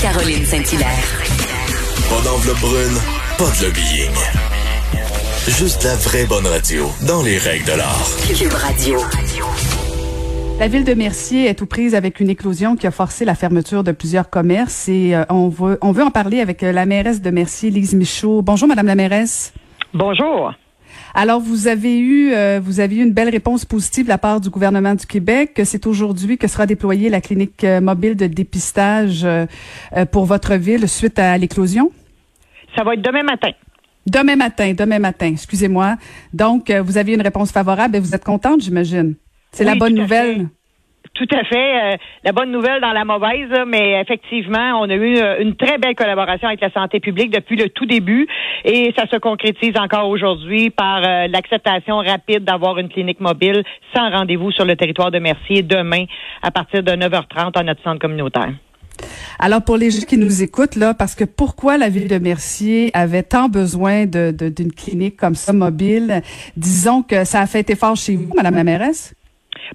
Caroline Saint-Hilaire. Pas d'enveloppe brune, pas de lobbying. Juste la vraie bonne radio, dans les règles de l'art. Cube Radio. La ville de Mercier est aux prises avec une éclosion qui a forcé la fermeture de plusieurs commerces et euh, on, veut, on veut en parler avec euh, la mairesse de Mercier, Lise Michaud. Bonjour, Madame la mairesse. Bonjour. Alors, vous avez eu, euh, vous avez eu une belle réponse positive de la part du gouvernement du Québec. que C'est aujourd'hui que sera déployée la clinique euh, mobile de dépistage euh, pour votre ville suite à l'éclosion? Ça va être demain matin. Demain matin, demain matin, excusez-moi. Donc, vous avez une réponse favorable et vous êtes contente, j'imagine. C'est la bonne nouvelle. Tout à fait. Euh, la bonne nouvelle dans la mauvaise, mais effectivement, on a eu euh, une très belle collaboration avec la santé publique depuis le tout début et ça se concrétise encore aujourd'hui par euh, l'acceptation rapide d'avoir une clinique mobile sans rendez-vous sur le territoire de Mercier demain à partir de 9h30 à notre centre communautaire. Alors pour les gens qui nous écoutent là, parce que pourquoi la ville de Mercier avait tant besoin d'une clinique comme ça mobile, disons que ça a fait effort chez vous, Madame la mairesse.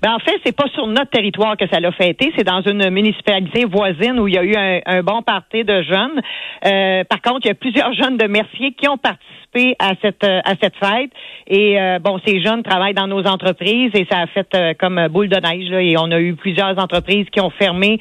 Ben en fait, c'est pas sur notre territoire que ça l'a fêté, c'est dans une municipalité voisine où il y a eu un, bon parti de jeunes. Euh, par contre, il y a plusieurs jeunes de Mercier qui ont participé à cette euh, à cette fête. Et euh, bon, ces jeunes travaillent dans nos entreprises et ça a fait euh, comme boule de neige. Là, et on a eu plusieurs entreprises qui ont fermé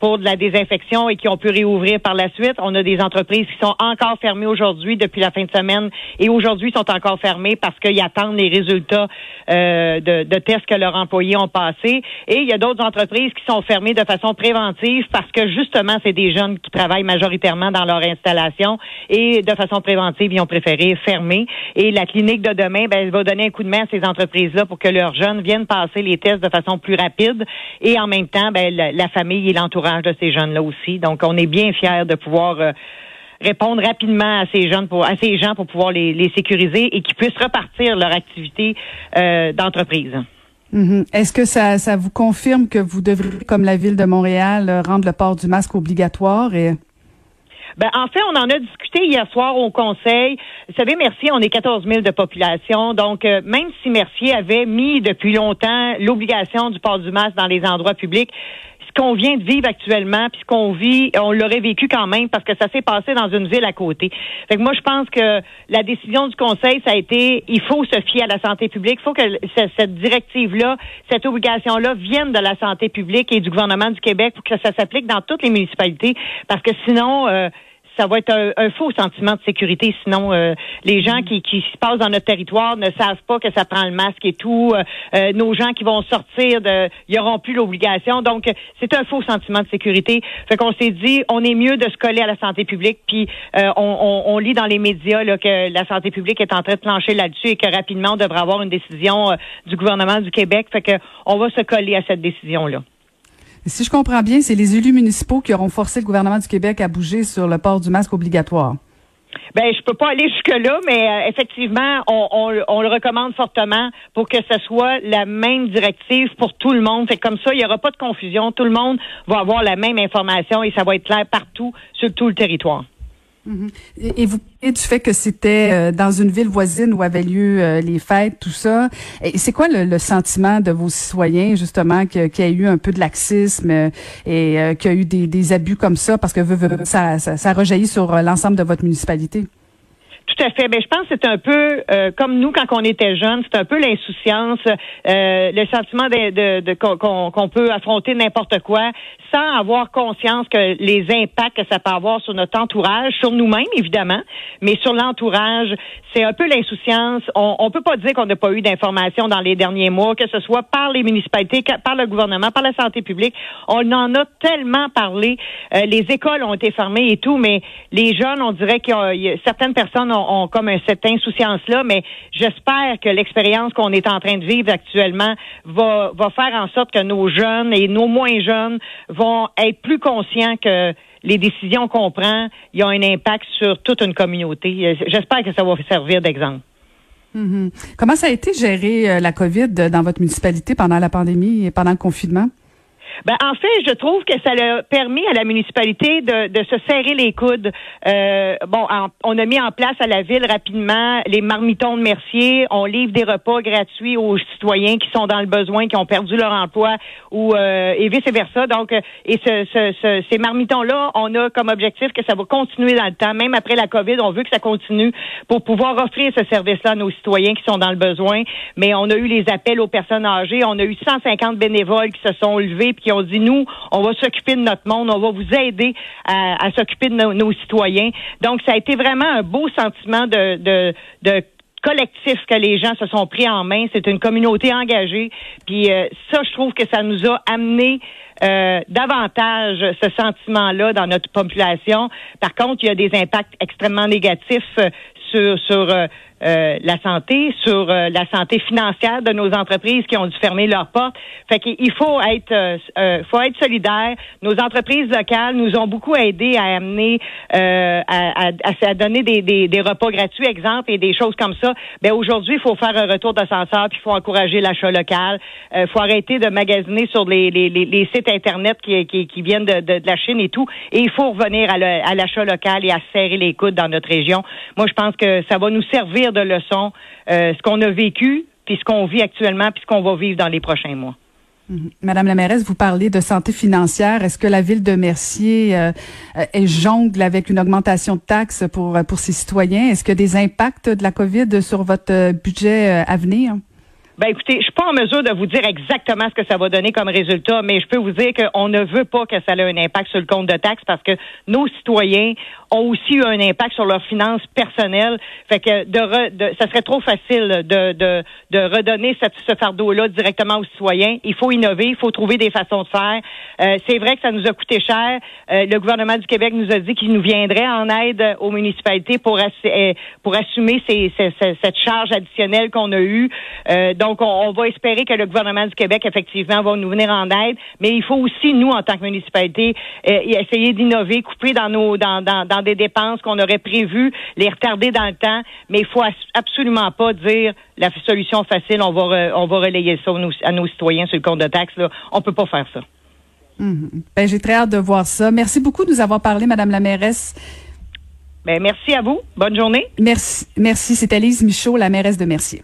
pour de la désinfection et qui ont pu réouvrir par la suite. On a des entreprises qui sont encore fermées aujourd'hui depuis la fin de semaine et aujourd'hui sont encore fermées parce qu'ils attendent les résultats de, de tests que leurs employés ont passés. Et il y a d'autres entreprises qui sont fermées de façon préventive parce que justement, c'est des jeunes qui travaillent majoritairement dans leur installation et de façon préventive, ils ont fermer. Et la clinique de demain, ben, elle va donner un coup de main à ces entreprises-là pour que leurs jeunes viennent passer les tests de façon plus rapide. Et en même temps, ben, la, famille et l'entourage de ces jeunes-là aussi. Donc, on est bien fiers de pouvoir euh, répondre rapidement à ces jeunes pour à ces gens pour pouvoir les, sécuriser et qu'ils puissent repartir leur activité euh, d'entreprise. Mm-hmm. Est-ce que ça, ça vous confirme que vous devriez, comme la ville de Montréal, rendre le port du masque obligatoire et ben, en fait, on en a discuté hier soir au Conseil. Vous savez, Mercier, on est 14 000 de population. Donc, euh, même si Mercier avait mis depuis longtemps l'obligation du port du masque dans les endroits publics, qu'on vient de vivre actuellement, puis ce qu'on vit, on l'aurait vécu quand même parce que ça s'est passé dans une ville à côté. Fait que moi, je pense que la décision du Conseil, ça a été, il faut se fier à la santé publique. Il faut que cette directive-là, cette obligation-là vienne de la santé publique et du gouvernement du Québec pour que ça s'applique dans toutes les municipalités parce que sinon, euh, ça va être un, faux sentiment de sécurité. Sinon, euh, les gens qui, qui se passent dans notre territoire ne savent pas que ça prend le masque et tout. Euh, euh, nos gens qui vont sortir, de, ils n'auront plus l'obligation. Donc, c'est un faux sentiment de sécurité. Fait qu'on s'est dit, on est mieux de se coller à la santé publique. Puis, on, on, lit dans les médias là, que la santé publique est en train de plancher là-dessus et que rapidement, on devrait avoir une décision du gouvernement du Québec. Fait que on va se coller à cette décision-là. Si je comprends bien, c'est les élus municipaux qui auront forcé le gouvernement du Québec à bouger sur le port du masque obligatoire. Ben, je peux pas aller jusque-là, mais euh, effectivement, on, le recommande fortement pour que ce soit la même directive pour tout le monde. Fait comme ça, il n'y aura pas de confusion. Tout le monde va avoir la même information et ça va être clair partout sur tout le territoire. Mhm. Et vous parlez du fait que c'était euh, dans une ville voisine où avaient lieu euh, les fêtes, tout ça. C'est quoi le, sentiment de vos citoyens, justement, qu'il y a eu un peu de laxisme euh, et qu'il y a eu des, abus comme ça, parce que ça, ça, ça rejaillit sur l'ensemble de votre municipalité? Tout à fait. Ben, je pense que c'est un peu euh, comme nous quand on était jeunes, c'est un peu l'insouciance, euh, le sentiment de, de, qu'on peut affronter n'importe quoi sans avoir conscience que les impacts que ça peut avoir sur notre entourage, sur nous-mêmes évidemment, mais sur l'entourage, c'est un peu l'insouciance. On, on peut pas dire qu'on n'a pas eu d'informations dans les derniers mois, que ce soit par les municipalités, par le gouvernement, par la santé publique. On en a tellement parlé. Euh, les écoles ont été fermées et tout, mais les jeunes, on dirait que certaines personnes ont ont, comme cette insouciance-là, mais j'espère que l'expérience qu'on est en train de vivre actuellement va, va faire en sorte que nos jeunes et nos moins jeunes vont être plus conscients que les décisions qu'on prend, y ont un impact sur toute une communauté. J'espère que ça va servir d'exemple. Mm-hmm. Comment ça a été géré euh, la COVID dans votre municipalité pendant la pandémie et pendant le confinement? Ben, en fait, je trouve que ça a permis à la municipalité de, de se serrer les coudes. Euh, bon, on a mis en place à la ville rapidement les marmitons de Mercier. On livre des repas gratuits aux citoyens qui sont dans le besoin, qui ont perdu leur emploi, ou euh, et vice versa. Donc, et ce, ce, ces marmitons-là, on a comme objectif que ça va continuer dans le temps, même après la COVID. On veut que ça continue pour pouvoir offrir ce service-là à nos citoyens qui sont dans le besoin. Mais on a eu les appels aux personnes âgées. On a eu 150 bénévoles qui se sont levés qui ont dit nous, on va s'occuper de notre monde, on va vous aider à, s'occuper de nos, citoyens. Donc, ça a été vraiment un beau sentiment de, de, collectif que les gens se sont pris en main. C'est une communauté engagée. Puis euh, ça, je trouve que ça nous a amené euh, davantage ce sentiment-là dans notre population. Par contre, il y a des impacts extrêmement négatifs euh, sur, sur euh, la santé, sur euh, la santé financière de nos entreprises qui ont dû fermer leurs portes. Fait qu'il faut être, euh, faut être solidaire. Nos entreprises locales nous ont beaucoup aidé à amener, à, à, à, donner des, des, des, repas gratuits, exemple, et des choses comme ça. Ben aujourd'hui, il faut faire un retour d'ascenseur, puis il faut encourager l'achat local. Il faut arrêter de magasiner sur les, les, les, sites internet qui, qui, qui viennent de, de, la Chine et tout. Et il faut revenir à l'achat local et à serrer les coudes dans notre région. Moi, je pense que ça va nous servir de leçons, euh, ce qu'on a vécu, puis ce qu'on vit actuellement, puis ce qu'on va vivre dans les prochains mois. Mhm. Madame la mairesse, vous parlez de santé financière. Est-ce que la ville de Mercier euh, est jongle avec une augmentation de taxes pour, pour ses citoyens? Est-ce que des impacts de la COVID sur votre budget à venir? Ben écoutez, je suis pas en mesure de vous dire exactement ce que ça va donner comme résultat, mais je peux vous dire qu'on ne veut pas que ça ait un impact sur le compte de taxes parce que nos citoyens ont aussi eu un impact sur leurs finances personnelles. Fait que de, de ça serait trop facile de, de, de redonner cette, ce fardeau-là directement aux citoyens. Il faut innover, il faut trouver des façons de faire. Euh, c'est vrai que ça nous a coûté cher. Euh, le gouvernement du Québec nous a dit qu'il nous viendrait en aide aux municipalités pour, euh, pour assumer ces, ces, cette charge additionnelle qu'on a eue. donc, on, on, va espérer que le gouvernement du Québec, effectivement, va nous venir en aide. Mais il faut aussi, nous, en tant que municipalité, essayer d'innover, couper dans nos dans, dans, dans des dépenses qu'on aurait prévues, les retarder dans le temps, mais il faut absolument pas dire la solution facile, on va, on va relayer ça à nos, citoyens sur le compte de taxes. Là. On peut pas faire ça. Mhm. Ben, j'ai très hâte de voir ça. Merci beaucoup de nous avoir parlé, Madame la mairesse. Ben, merci à vous. Bonne journée. Merci. Merci. C'est Lise Michaud, la mairesse de Mercier.